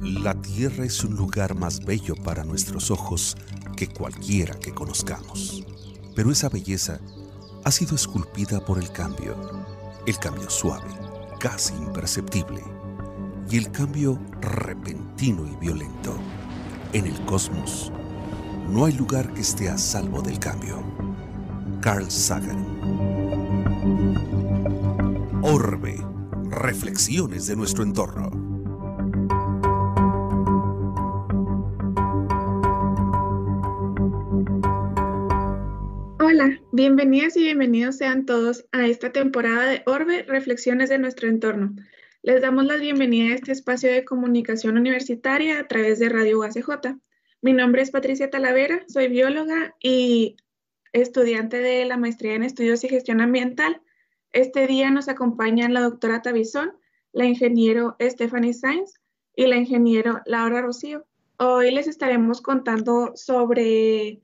La Tierra es un lugar más bello para nuestros ojos que cualquiera que conozcamos. Pero esa belleza ha sido esculpida por el cambio, el cambio suave, casi imperceptible, y el cambio repentino y violento. En el cosmos no hay lugar que esté a salvo del cambio. Carl Sagan. Orbe. Reflexiones de nuestro entorno. Hola, bienvenidas y bienvenidos sean todos a esta temporada de Orbe, Reflexiones de nuestro entorno. Les damos la bienvenida a este espacio de comunicación universitaria a través de Radio UACJ. Mi nombre es Patricia Talavera, soy bióloga y estudiante de la maestría en estudios y gestión ambiental. Este día nos acompañan la doctora Tabizón, la ingeniero Stephanie Sainz y la ingeniero Laura Rocío. Hoy les estaremos contando sobre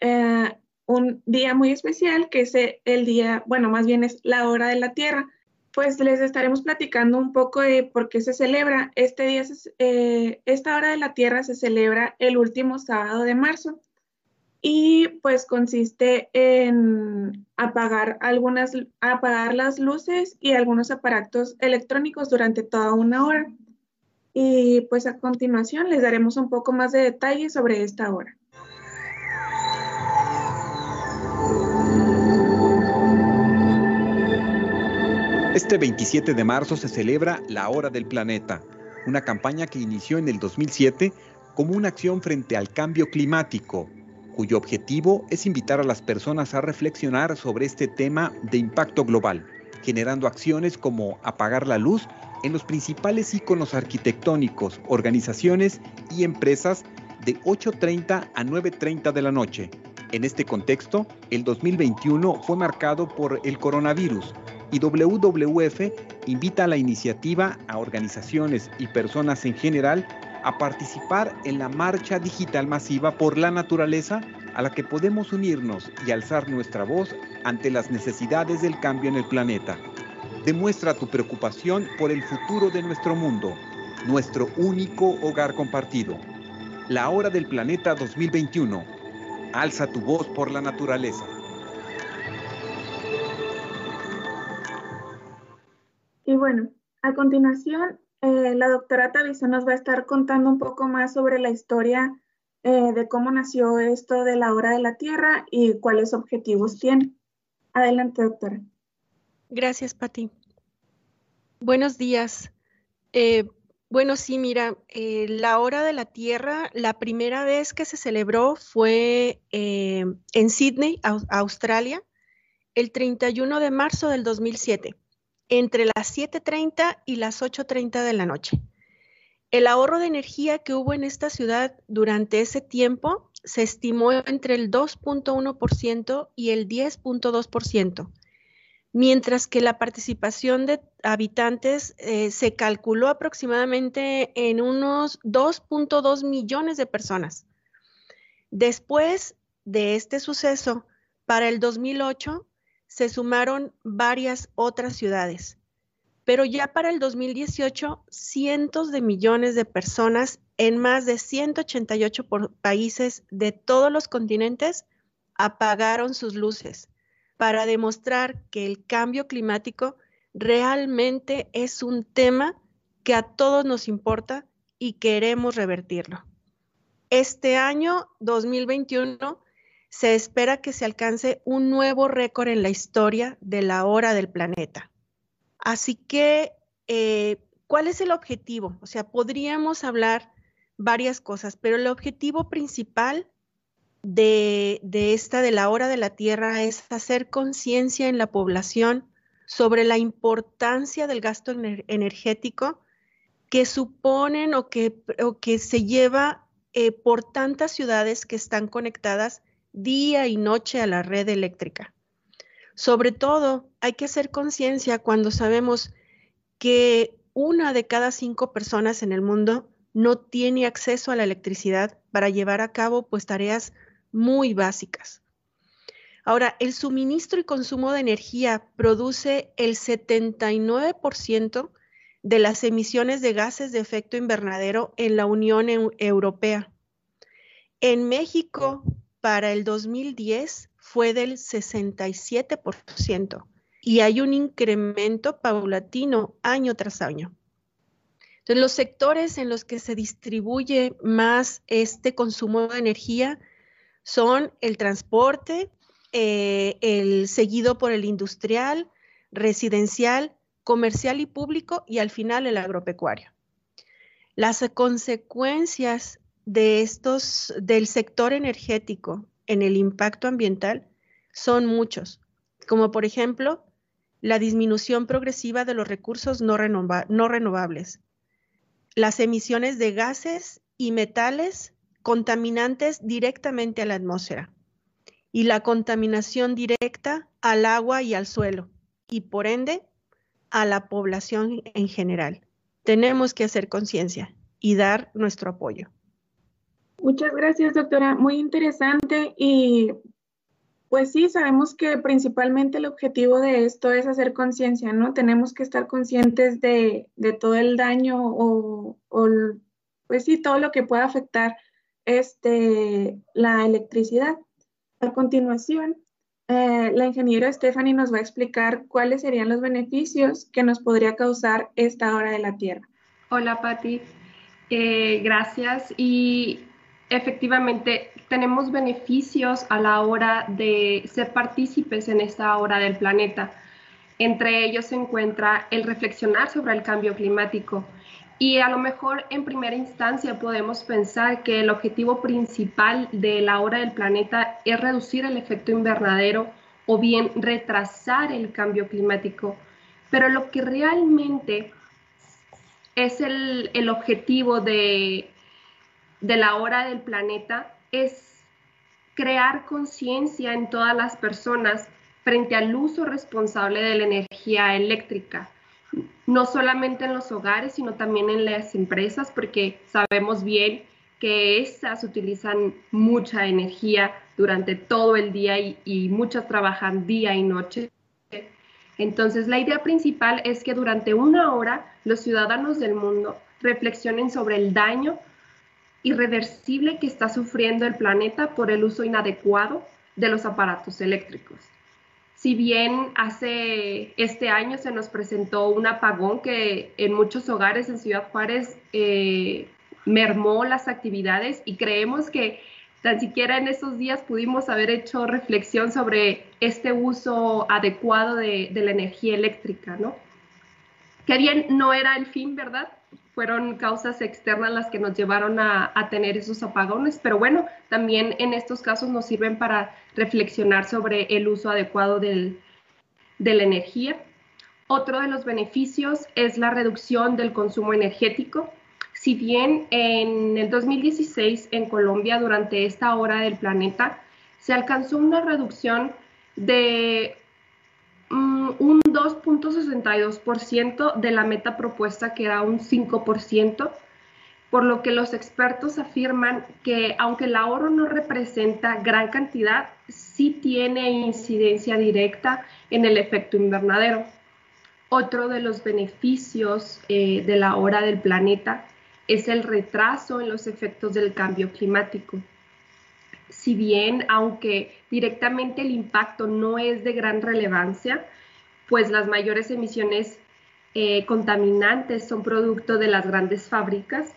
eh, un día muy especial que es el día, bueno, más bien es la hora de la Tierra pues les estaremos platicando un poco de por qué se celebra. Este día, eh, esta hora de la Tierra se celebra el último sábado de marzo y pues consiste en apagar algunas, apagar las luces y algunos aparatos electrónicos durante toda una hora. Y pues a continuación les daremos un poco más de detalles sobre esta hora. Este 27 de marzo se celebra la Hora del Planeta, una campaña que inició en el 2007 como una acción frente al cambio climático, cuyo objetivo es invitar a las personas a reflexionar sobre este tema de impacto global, generando acciones como apagar la luz en los principales iconos arquitectónicos, organizaciones y empresas de 8.30 a 9.30 de la noche. En este contexto, el 2021 fue marcado por el coronavirus, y WWF invita a la iniciativa a organizaciones y personas en general a participar en la marcha digital masiva por la naturaleza a la que podemos unirnos y alzar nuestra voz ante las necesidades del cambio en el planeta. Demuestra tu preocupación por el futuro de nuestro mundo, nuestro único hogar compartido. La Hora del Planeta 2021. Alza tu voz por la naturaleza. Y bueno, a continuación, eh, la doctora Tavisa nos va a estar contando un poco más sobre la historia eh, de cómo nació esto de la hora de la Tierra y cuáles objetivos tiene. Adelante, doctora. Gracias, Pati. Buenos días. Eh, bueno, sí, mira, la hora de la Tierra, la primera vez que se celebró fue en Sydney, Australia, el 31 de marzo del 2007 entre las 7.30 y las 8.30 de la noche. El ahorro de energía que hubo en esta ciudad durante ese tiempo se estimó entre el 2.1% y el 10.2%, mientras que la participación de habitantes eh, se calculó aproximadamente en unos 2.2 millones de personas. Después de este suceso, para el 2008, se sumaron varias otras ciudades. Pero ya para el 2018, cientos de millones de personas en más de 188 países de todos los continentes apagaron sus luces para demostrar que el cambio climático realmente es un tema que a todos nos importa y queremos revertirlo. Este año 2021 se espera que se alcance un nuevo récord en la historia de la hora del planeta. Así que, eh, ¿cuál es el objetivo? O sea, podríamos hablar varias cosas, pero el objetivo principal de, esta de la hora de la Tierra es hacer conciencia en la población sobre la importancia del gasto energético que suponen o que, se lleva eh, por tantas ciudades que están conectadas día y noche a la red eléctrica. Sobre todo, hay que hacer conciencia cuando sabemos que una de cada cinco personas en el mundo no tiene acceso a la electricidad para llevar a cabo pues tareas muy básicas. Ahora, el suministro y consumo de energía produce el 79% de las emisiones de gases de efecto invernadero en la Unión Europea. En México, para el 2010, fue del 67% y hay un incremento paulatino año tras año. Los sectores en los que se distribuye más este consumo de energía son el transporte, eh, el seguido por el industrial, residencial, comercial y público y al final el agropecuario. Las consecuencias de estos del sector energético en el impacto ambiental son muchos, como por ejemplo la disminución progresiva de los recursos no, no renovables, las emisiones de gases y metales contaminantes directamente a la atmósfera y la contaminación directa al agua y al suelo y por ende a la población en general. Tenemos que hacer conciencia y dar nuestro apoyo. Muchas gracias, doctora. Muy interesante y pues sí, sabemos que principalmente el objetivo de esto es hacer conciencia, ¿no? Tenemos que estar conscientes de, todo el daño o, pues sí, todo lo que pueda afectar este, la electricidad. A continuación, eh, la ingeniera Stephanie nos va a explicar cuáles serían los beneficios que nos podría causar esta hora de la Tierra. Hola, Patti. Eh, gracias. Y efectivamente tenemos beneficios a la hora de ser partícipes en esta hora del planeta. Entre ellos se encuentra el reflexionar sobre el cambio climático. Y a lo mejor en primera instancia podemos pensar que el objetivo principal de la hora del planeta es reducir el efecto invernadero o bien retrasar el cambio climático. Pero lo que realmente es el, el objetivo de de la hora del planeta es crear conciencia en todas las personas frente al uso responsable de la energía eléctrica, no solamente en los hogares, sino también en las empresas, porque sabemos bien que estas utilizan mucha energía durante todo el día y, y muchas trabajan día y noche. Entonces, la idea principal es que durante una hora los ciudadanos del mundo reflexionen sobre el daño irreversible que está sufriendo el planeta por el uso inadecuado de los aparatos eléctricos. Si bien hace este año se nos presentó un apagón que en muchos hogares en Ciudad Juárez eh, mermó las actividades y creemos que tan siquiera en esos días pudimos haber hecho reflexión sobre este uso adecuado de, la energía eléctrica, ¿no? Que bien no era el fin, ¿verdad? Fueron causas externas las que nos llevaron a, tener esos apagones, pero bueno, también en estos casos nos sirven para reflexionar sobre el uso adecuado de la energía. Otro de los beneficios es la reducción del consumo energético. Si bien en el 2016 en Colombia, durante esta hora del planeta, se alcanzó una reducción de un 2.62% de la meta propuesta, que era un 5%, por lo que los expertos afirman que aunque el ahorro no representa gran cantidad, sí tiene incidencia directa en el efecto invernadero. Otro de los beneficios eh, de la hora del planeta es el retraso en los efectos del cambio climático si bien aunque directamente el impacto no es de gran relevancia, pues las mayores emisiones eh, contaminantes son producto de las grandes fábricas.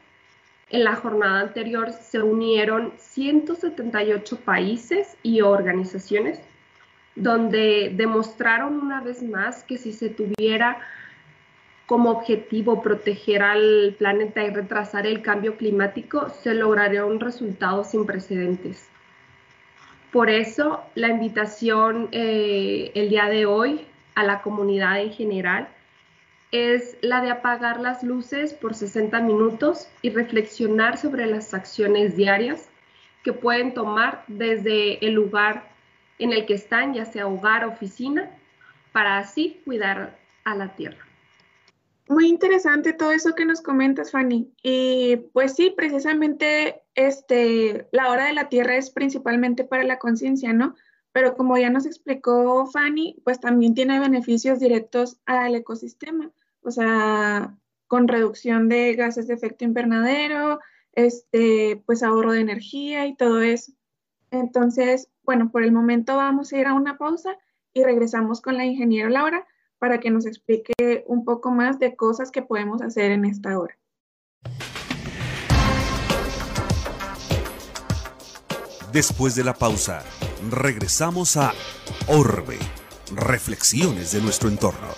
En la jornada anterior se unieron 178 países y organizaciones donde demostraron una vez más que si se tuviera como objetivo proteger al planeta y retrasar el cambio climático, se lograría un resultado sin precedentes. Por eso la invitación eh, el día de hoy a la comunidad en general es la de apagar las luces por 60 minutos y reflexionar sobre las acciones diarias que pueden tomar desde el lugar en el que están, ya sea hogar, oficina, para así cuidar a la tierra. Muy interesante todo eso que nos comentas, Fanny. Y pues sí, precisamente este, la hora de la Tierra es principalmente para la conciencia, ¿no? Pero como ya nos explicó Fanny, pues también tiene beneficios directos al ecosistema, o sea, con reducción de gases de efecto invernadero, este, pues ahorro de energía y todo eso. Entonces, bueno, por el momento vamos a ir a una pausa y regresamos con la ingeniera Laura para que nos explique un poco más de cosas que podemos hacer en esta hora. Después de la pausa, regresamos a Orbe, reflexiones de nuestro entorno.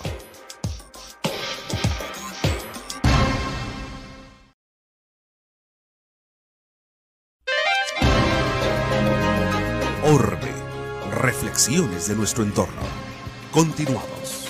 Orbe, reflexiones de nuestro entorno. Continuamos.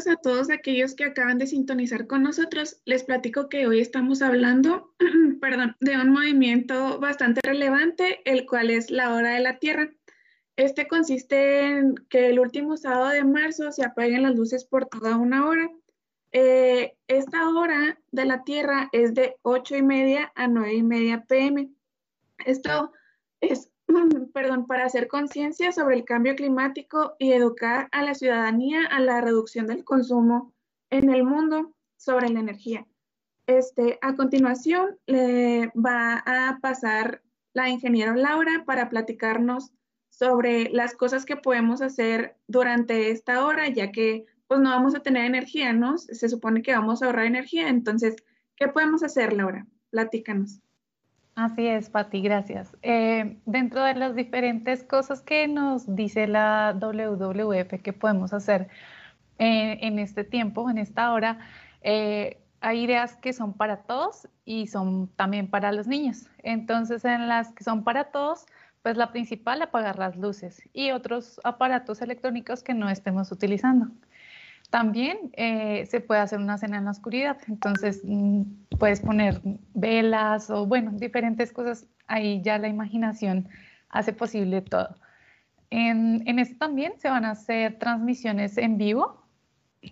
Bienvenidos a todos aquellos que acaban de sintonizar con nosotros. Les platico que hoy estamos hablando, perdón, de un movimiento bastante relevante, el cual es la hora de la Tierra. Este consiste en que el último sábado de marzo se apaguen las luces por toda una hora eh, esta hora de la Tierra es de 8 y media a 9 y media pm. Esto es, perdón, para hacer conciencia sobre el cambio climático y educar a la ciudadanía a la reducción del consumo en el mundo sobre la energía. Este, a continuación, le va a pasar la ingeniera Laura para platicarnos sobre las cosas que podemos hacer durante esta hora, ya que pues no vamos a tener energía, ¿no? Se supone que vamos a ahorrar energía. Entonces, ¿qué podemos hacer, Laura? Platícanos. Así es, Pati, gracias. Eh, dentro de las diferentes cosas que nos dice la WWF que podemos hacer eh, en este tiempo, en esta hora, eh, hay ideas que son para todos y son también para los niños. Entonces, en las que son para todos, pues la principal, apagar las luces y otros aparatos electrónicos que no estemos utilizando. También eh, se puede hacer una cena en la oscuridad, entonces mm, puedes poner velas o bueno, diferentes cosas, ahí ya la imaginación hace posible todo. En, en esto también se van a hacer transmisiones en vivo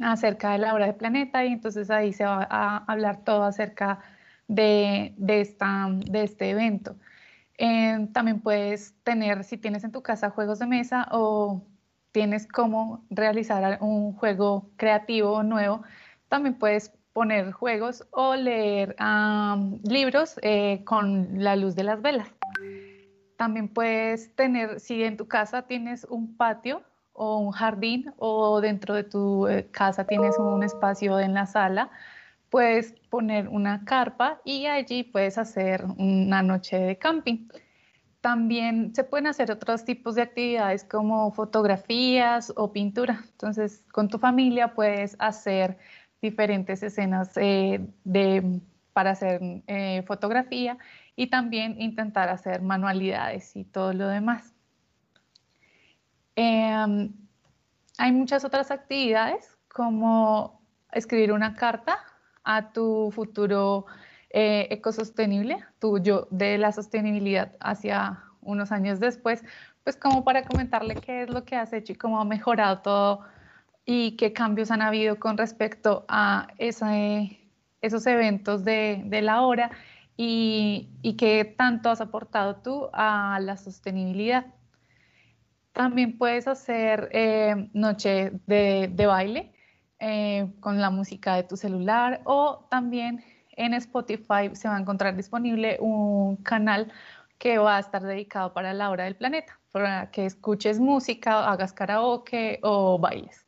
acerca de la hora de planeta y entonces ahí se va a hablar todo acerca de, de, esta, de este evento. Eh, también puedes tener, si tienes en tu casa juegos de mesa o tienes cómo realizar un juego creativo nuevo, también puedes poner juegos o leer libros eh, con la luz de las velas. También puedes tener, si en tu casa tienes un patio o un jardín o dentro de tu eh, casa tienes un espacio en la sala, puedes poner una carpa y allí puedes hacer una noche de camping. También se pueden hacer otros tipos de actividades como fotografías o pintura. Entonces, con tu familia puedes hacer diferentes escenas eh, de, para hacer eh, fotografía y también intentar hacer manualidades y todo lo demás. Em, hay muchas otras actividades como escribir una carta a tu futuro eh, ecosostenible, tuyo de la sostenibilidad hacia unos años después, pues como para comentarle qué es lo que has hecho y cómo ha mejorado todo y qué cambios han habido con respecto a esos eventos de, la hora y, y, qué tanto has aportado tú a la sostenibilidad. También puedes hacer eh, noche de, baile eh, con la música de tu celular o también en Spotify se va a encontrar disponible un canal que va a estar dedicado para la hora del planeta, para que escuches música, hagas karaoke o bailes.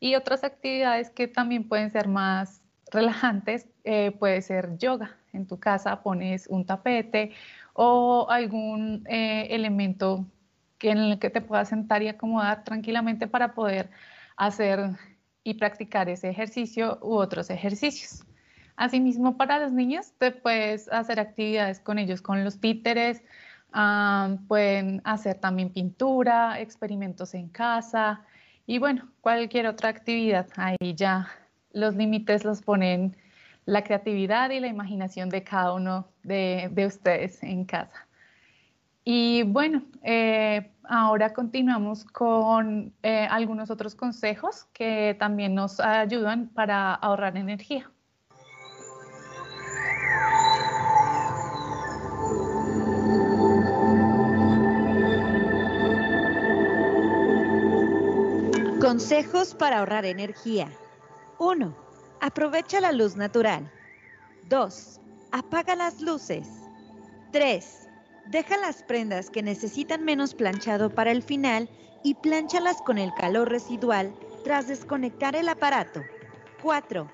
Y otras actividades que también pueden ser más relajantes, eh, puede ser yoga. En tu casa pones un tapete o algún eh, elemento que en el que te puedas sentar y acomodar tranquilamente para poder hacer y practicar ese ejercicio u otros ejercicios. Asimismo, para los niños, te puedes hacer actividades con ellos, con los títeres, pueden hacer también pintura, experimentos en casa y bueno, cualquier otra actividad. Ahí ya los límites los ponen la creatividad y la imaginación de cada uno de, ustedes en casa. Y bueno, eh, ahora continuamos con eh, algunos otros consejos que también nos ayudan para ahorrar energía. Consejos para ahorrar energía. 1. Aprovecha la luz natural. 2. Apaga las luces. 3. Deja las prendas que necesitan menos planchado para el final y planchalas con el calor residual tras desconectar el aparato. 4.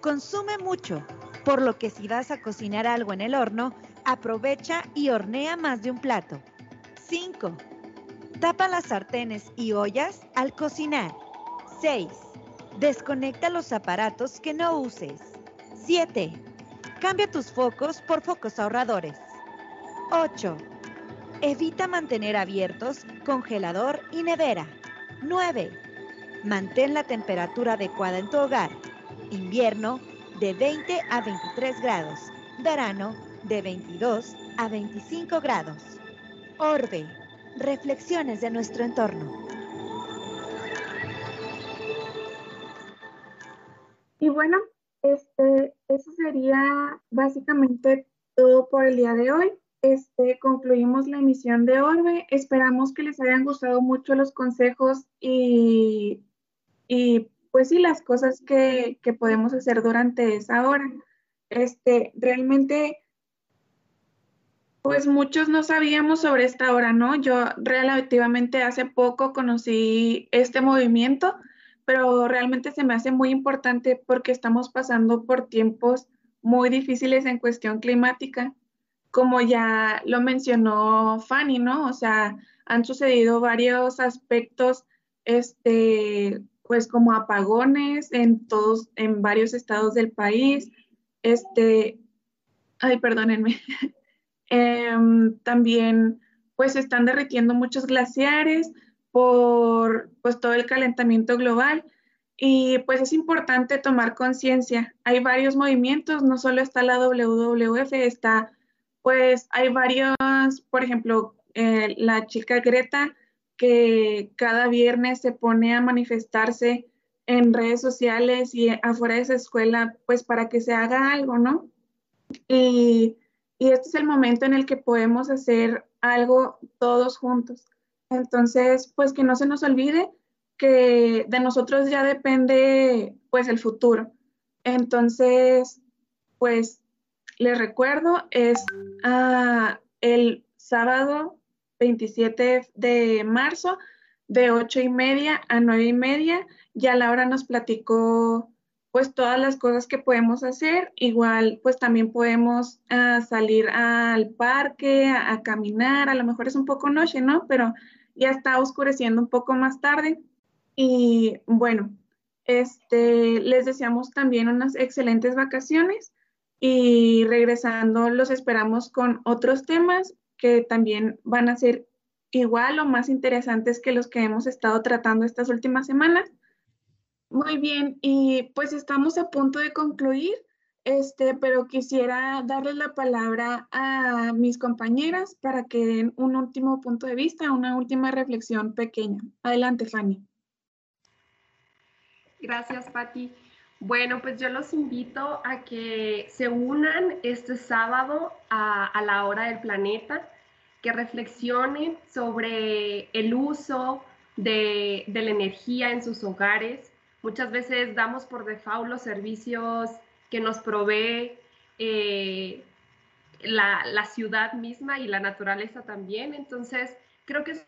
Consume mucho, por lo que si vas a cocinar algo en el horno, aprovecha y hornea más de un plato. 5. Tapa las sartenes y ollas al cocinar. 6. Desconecta los aparatos que no uses. 7. Cambia tus focos por focos ahorradores. 8. Evita mantener abiertos congelador y nevera. 9. Mantén la temperatura adecuada en tu hogar. Invierno de 20 a 23 grados. Verano de 22 a 25 grados. Orbe. Reflexiones de nuestro entorno. Y bueno, este, eso sería básicamente todo por el día de hoy. Este, concluimos la emisión de Orbe. Esperamos que les hayan gustado mucho los consejos y, y pues sí, las cosas que, que, podemos hacer durante esa hora. Este, realmente, pues muchos no sabíamos sobre esta hora, ¿no? Yo relativamente hace poco conocí este movimiento, pero realmente se me hace muy importante porque estamos pasando por tiempos muy difíciles en cuestión climática como ya lo mencionó Fanny, ¿no? O sea, han sucedido varios aspectos, este, pues como apagones en todos, en varios estados del país, este, ay, perdónenme, em, también, pues están derritiendo muchos glaciares por, pues todo el calentamiento global. Y pues es importante tomar conciencia. Hay varios movimientos, no solo está la WWF, está pues hay varios, por ejemplo, eh, la chica Greta, que cada viernes se pone a manifestarse en redes sociales y afuera de esa escuela, pues para que se haga algo, ¿no? Y, y este es el momento en el que podemos hacer algo todos juntos. Entonces, pues que no se nos olvide que de nosotros ya depende pues el futuro. Entonces, pues les recuerdo, es ah, el sábado 27 de marzo de 8 y media a 9 y media. Ya Laura nos platicó pues todas las cosas que podemos hacer. Igual pues también podemos ah, salir al parque, a, a, caminar. A lo mejor es un poco noche, ¿no? Pero ya está oscureciendo un poco más tarde. Y bueno, este, les deseamos también unas excelentes vacaciones y regresando los esperamos con otros temas que también van a ser igual o más interesantes que los que hemos estado tratando estas últimas semanas. Muy bien, y pues estamos a punto de concluir, este, pero quisiera darles la palabra a mis compañeras para que den un último punto de vista, una última reflexión pequeña. Adelante, Fanny. Gracias, Patti. Bueno, pues yo los invito a que se unan este sábado a, la hora del planeta, que reflexionen sobre el uso de, la energía en sus hogares. Muchas veces damos por default los servicios que nos provee eh, la, la, ciudad misma y la naturaleza también. Entonces, creo que es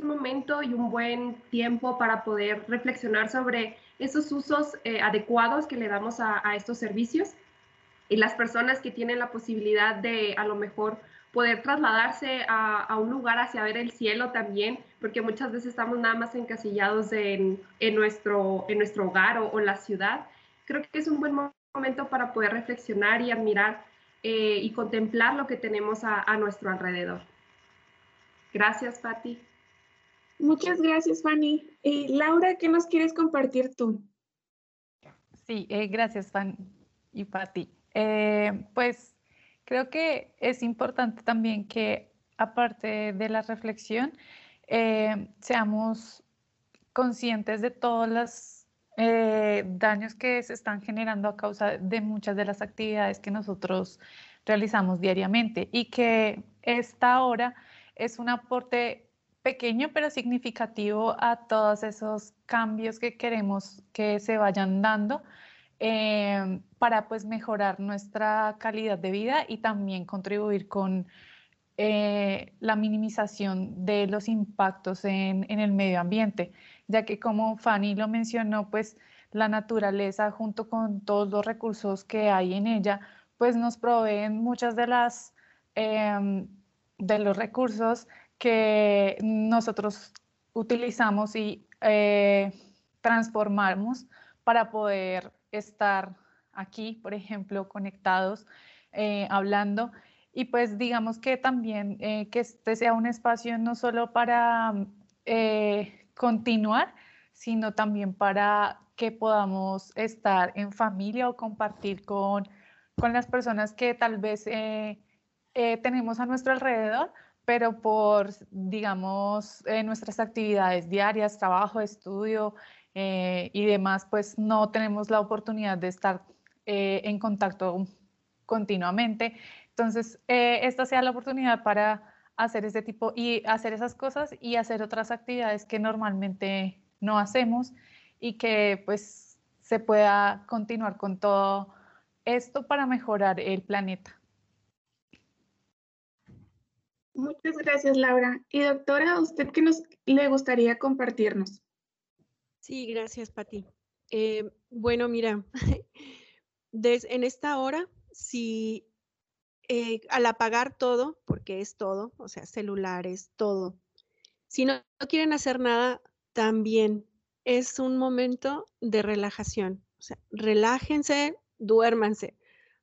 un momento y un buen tiempo para poder reflexionar sobre esos usos eh, adecuados que le damos a, estos servicios y las personas que tienen la posibilidad de a lo mejor poder trasladarse a, un lugar hacia ver el cielo también, porque muchas veces estamos nada más encasillados en, nuestro, en nuestro hogar o, la ciudad. Creo que es un buen momento para poder reflexionar y admirar eh, y contemplar lo que tenemos a, a nuestro alrededor. Gracias, Patti. Muchas gracias, Fanny. Y Laura, ¿qué nos quieres compartir tú? Sí, eh, gracias, Fanny y Patti. Eh, pues creo que es importante también que, aparte de la reflexión, eh, seamos conscientes de todos los daños que se están generando a causa de muchas de las actividades que nosotros realizamos diariamente y que esta hora es un aporte pequeño pero significativo a todos esos cambios que queremos que se vayan dando eh, para pues mejorar nuestra calidad de vida y también contribuir con eh, la minimización de los impactos en, en, el medio ambiente, ya que como Fanny lo mencionó, pues la naturaleza junto con todos los recursos que hay en ella, pues nos proveen muchas de las em, de los recursos que nosotros utilizamos y eh, transformamos para poder estar aquí, por ejemplo, conectados, eh, hablando. Y pues digamos que también eh, que este sea un espacio no solo para eh, continuar, sino también para que podamos estar en familia o compartir con, con las personas que tal vez tenemos a nuestro alrededor, pero por, digamos, nuestras actividades diarias, trabajo, estudio y demás, pues no tenemos la oportunidad de estar en contacto continuamente. Entonces, eh, esta sea la oportunidad para hacer ese tipo y hacer esas cosas y hacer otras actividades que normalmente no hacemos y que pues se pueda continuar con todo esto para mejorar el planeta. Muchas gracias, Laura. Y doctora, ¿usted qué nos le gustaría compartirnos? Sí, gracias, Pati. Eh, bueno, mira, en esta hora, si eh, al apagar todo, porque es todo, o sea, celulares, todo, si no, quieren hacer nada, también es un momento de relajación. O sea, relájense, duérmanse.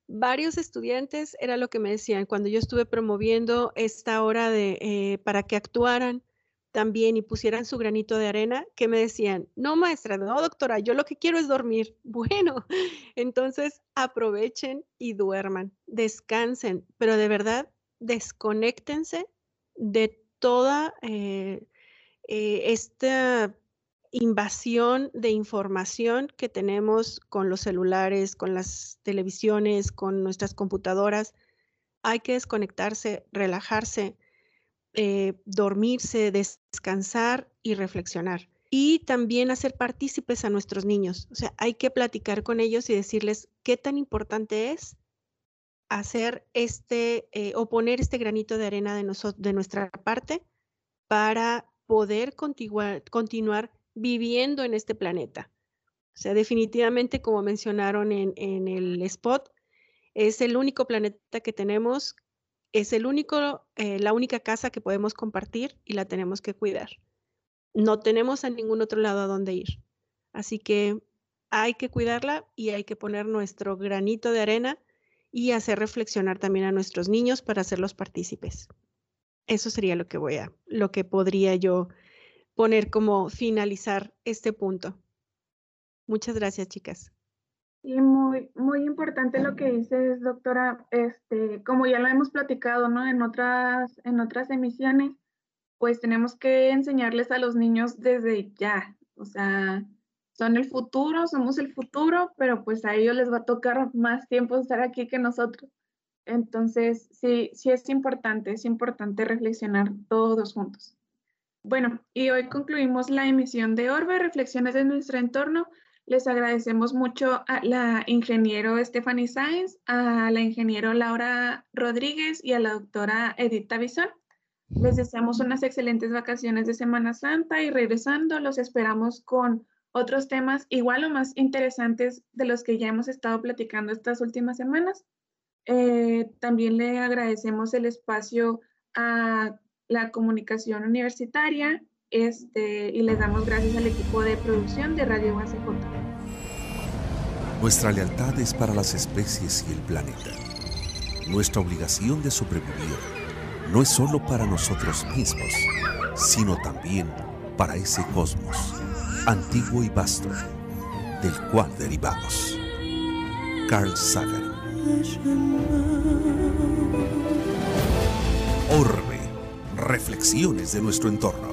Varios estudiantes era lo que me decían cuando yo estuve promoviendo esta hora de, eh, para que actuaran también y pusieran su granito de arena, que me decían, no maestra, no doctora, yo lo que quiero es dormir. Bueno, entonces aprovechen y duerman, descansen, pero de verdad desconéctense de toda eh, eh, esta invasión de información que tenemos con los celulares, con las televisiones, con nuestras computadoras. Hay que desconectarse, relajarse eh, dormirse, descansar y reflexionar. Y también hacer partícipes a nuestros niños. O sea, hay que platicar con ellos y decirles qué tan importante es hacer este eh, o poner este granito de arena de, de nuestra parte para poder continuar, viviendo en este planeta. O sea, definitivamente, como mencionaron en, en el spot, es el único planeta que tenemos es el único, eh, la única casa que podemos compartir y la tenemos que cuidar. No tenemos a ningún otro lado a donde ir. Así que hay que cuidarla y hay que poner nuestro granito de arena y hacer reflexionar también a nuestros niños para hacerlos partícipes. Eso sería lo que voy a, lo que podría yo poner como finalizar este punto. Muchas gracias, chicas. Y muy, muy importante lo que dices, doctora, este, como ya lo hemos platicado, ¿no? En otras, en otras emisiones, pues tenemos que enseñarles a los niños desde ya, o sea, son el futuro, somos el futuro, pero pues a ellos les va a tocar más tiempo estar aquí que nosotros. Entonces, sí, sí es importante, es importante reflexionar todos juntos. Bueno, y hoy concluimos la emisión de Orbe, Reflexiones de nuestro entorno. Les agradecemos mucho a la ingeniero Stephanie Sáenz, a la ingeniero Laura Rodríguez y a la doctora Edith Tavizón. Les deseamos unas excelentes vacaciones de Semana Santa y regresando los esperamos con otros temas igual o más interesantes de los que ya hemos estado platicando estas últimas semanas. Eh, también le agradecemos el espacio a la comunicación universitaria este, y les damos gracias al equipo de producción de Radio UACJ. Nuestra lealtad es para las especies y el planeta. Nuestra obligación de sobrevivir no es solo para nosotros mismos, sino también para ese cosmos, antiguo y vasto, del cual derivamos. Carl Sagan. Orbe, reflexiones de nuestro entorno